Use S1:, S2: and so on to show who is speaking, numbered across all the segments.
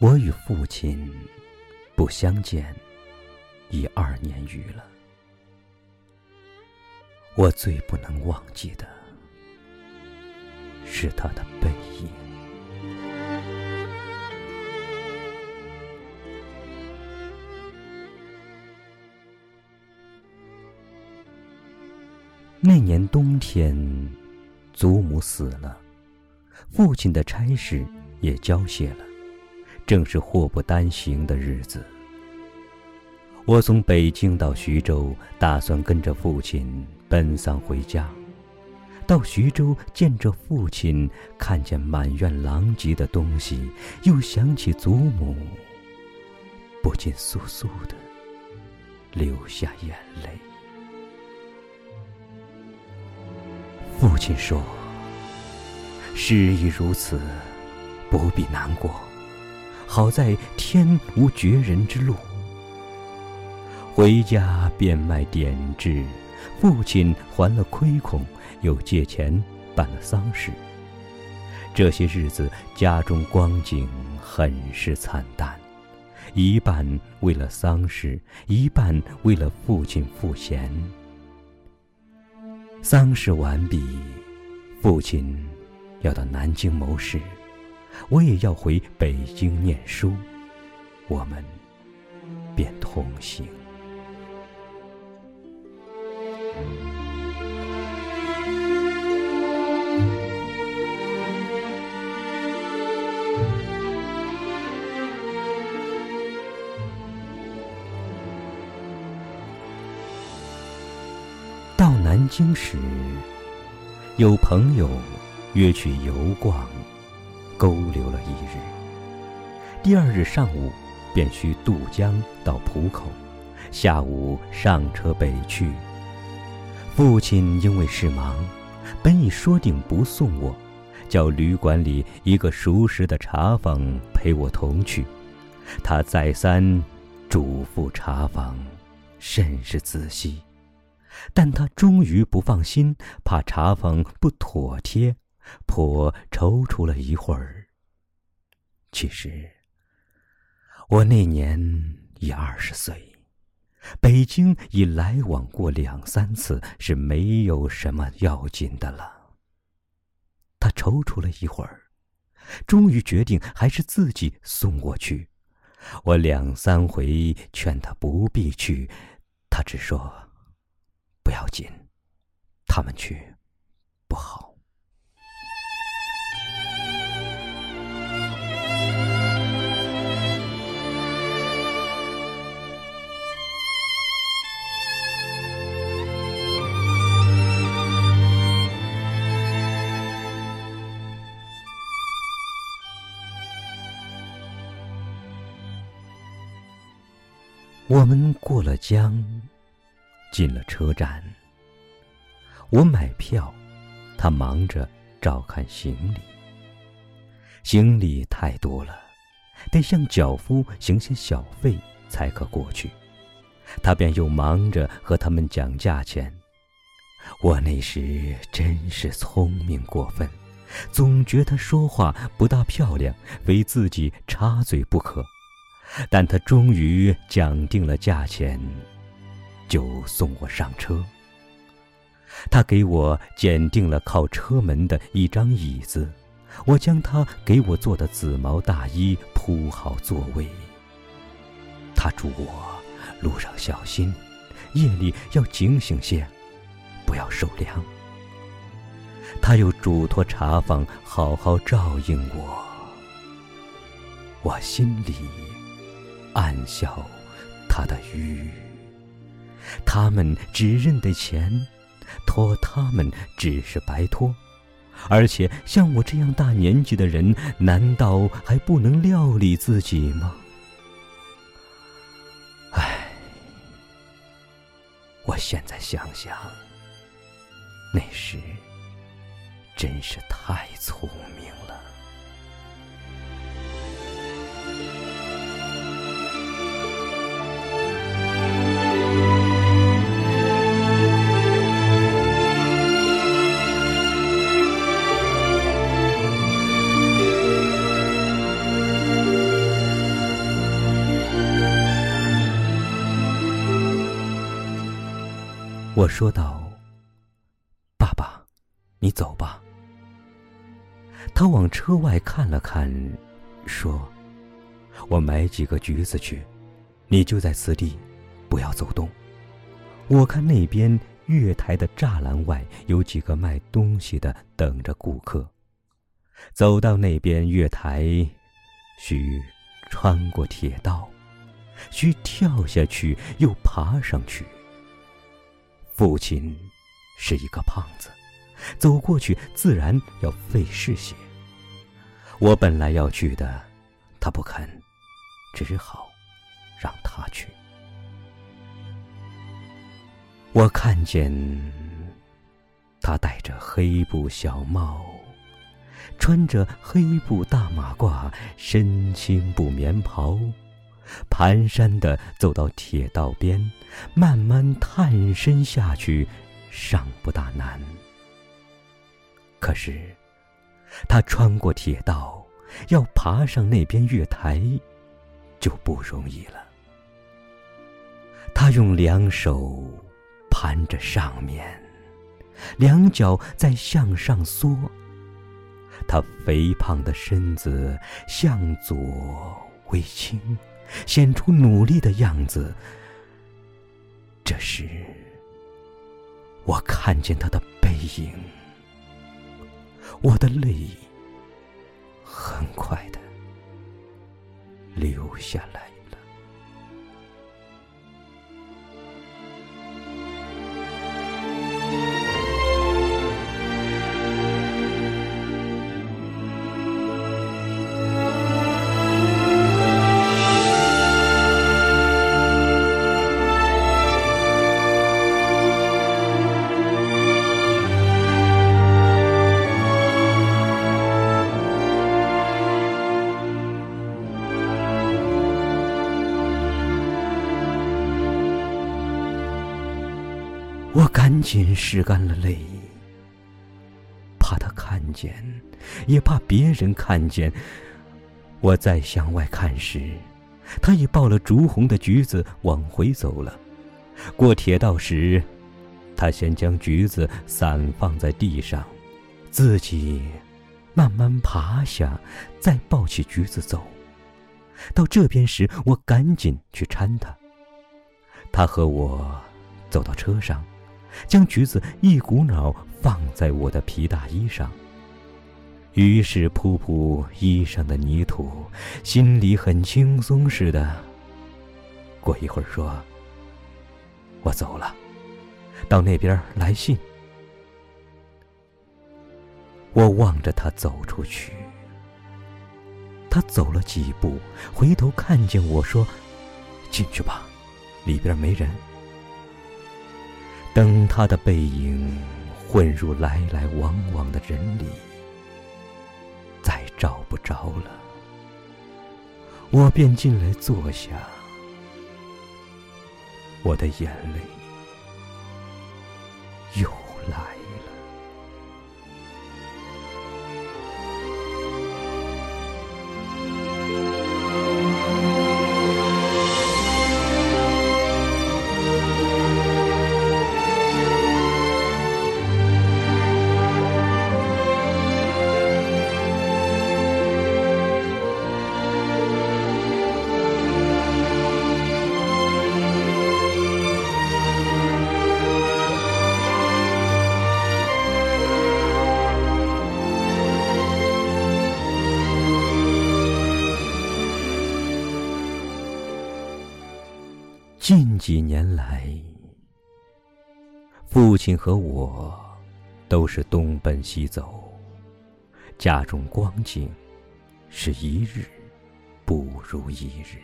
S1: 我与父亲不相见已二年余了，我最不能忘记的是他的背影。那年冬天，祖母死了，父亲的差事也交卸了。正是祸不单行的日子。我从北京到徐州，打算跟着父亲奔丧回家。到徐州见着父亲，看见满院狼藉的东西，又想起祖母，不禁簌簌的流下眼泪。父亲说：“事已如此，不必难过。”好在天无绝人之路。回家变卖点质，父亲还了亏空，又借钱办了丧事。这些日子家中光景很是惨淡，一半为了丧事，一半为了父亲赋闲。丧事完毕，父亲要到南京谋事。我也要回北京念书，我们便同行。到南京时，有朋友约去游逛。勾留了一日，第二日上午便需渡江到浦口，下午上车北去。父亲因为事忙，本已说定不送我，叫旅馆里一个熟识的茶坊陪我同去。他再三嘱咐茶坊，甚是仔细，但他终于不放心，怕茶坊不妥帖。颇踌躇了一会儿。其实，我那年已二十岁，北京已来往过两三次，是没有什么要紧的了。他踌躇了一会儿，终于决定还是自己送我去。我两三回劝他不必去，他只说：“不要紧，他们去不好。”我们过了江，进了车站。我买票，他忙着照看行李。行李太多了，得向脚夫行些小费才可过去。他便又忙着和他们讲价钱。我那时真是聪明过分，总觉他说话不大漂亮，非自己插嘴不可。但他终于讲定了价钱，就送我上车。他给我拣定了靠车门的一张椅子，我将他给我做的紫毛大衣铺好座位。他嘱我路上小心，夜里要警醒些，不要受凉。他又嘱托茶房好好照应我，我心里。暗笑，他的愚。他们只认得钱，托他们只是白托，而且像我这样大年纪的人，难道还不能料理自己吗？唉，我现在想想，那时真是太聪明了。我说道：“爸爸，你走吧。”他往车外看了看，说：“我买几个橘子去，你就在此地，不要走动。我看那边月台的栅栏外有几个卖东西的等着顾客。走到那边月台，需穿过铁道，需跳下去又爬上去。父亲是一个胖子。”走过去自然要费事些。我本来要去的，他不肯，只好让他去。我看见他戴着黑布小帽，穿着黑布大马褂，身青布棉袍，蹒跚的走到铁道边，慢慢探身下去，尚不大难。可是，他穿过铁道，要爬上那边月台，就不容易了。他用两手攀着上面，两脚在向上缩。他肥胖的身子向左微倾，显出努力的样子。这时，我看见他的背影。我的泪很快的流下来。我赶紧拭干了泪，怕他看见，也怕别人看见。我再向外看时，他已抱了竹红的橘子往回走了。过铁道时，他先将橘子散放在地上，自己慢慢爬下，再抱起橘子走。到这边时，我赶紧去搀他。他和我走到车上。将橘子一股脑放在我的皮大衣上，于是扑扑衣上的泥土，心里很轻松似的。过一会儿说：“我走了，到那边来信。”我望着他走出去，他走了几步，回头看见我说：“进去吧，里边没人。”等他的背影混入来来往往的人里，再找不着了，我便进来坐下，我的眼泪又来。近几年来，父亲和我都是东奔西走，家中光景是一日不如一日。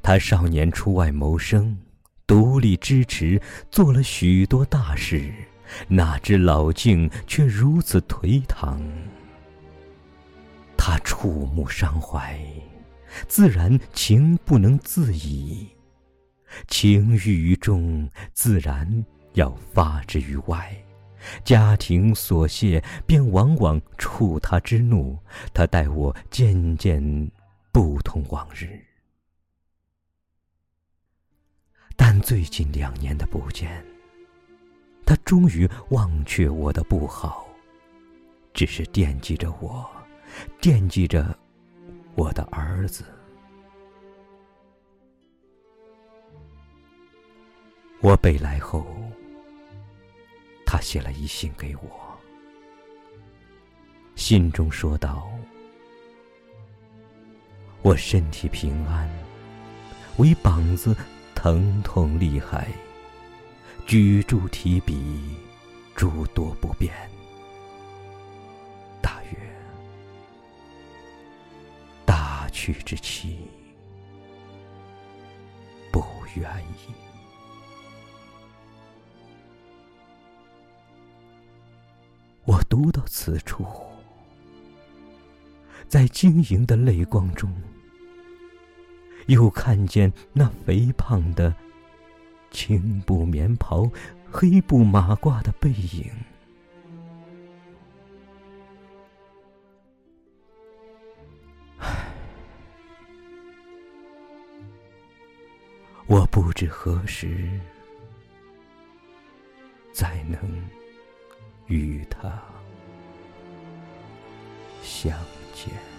S1: 他少年出外谋生，独立支持，做了许多大事，哪知老境却如此颓唐。他触目伤怀。自然情不能自已，情郁于中，自然要发之于外。家庭琐屑，便往往触他之怒。他待我渐渐不同往日。但最近两年的不见，他终于忘却我的不好，只是惦记着我，惦记着我的儿子。我北来后，他写了一信给我，信中说道：“我身体平安，唯膀子疼痛厉害，举箸提笔诸多不便，去之期不远矣。”我读到此处，在晶莹的泪光中，又看见那肥胖的青布棉袍、黑布马褂的背影。我不知何时再能。与他相见。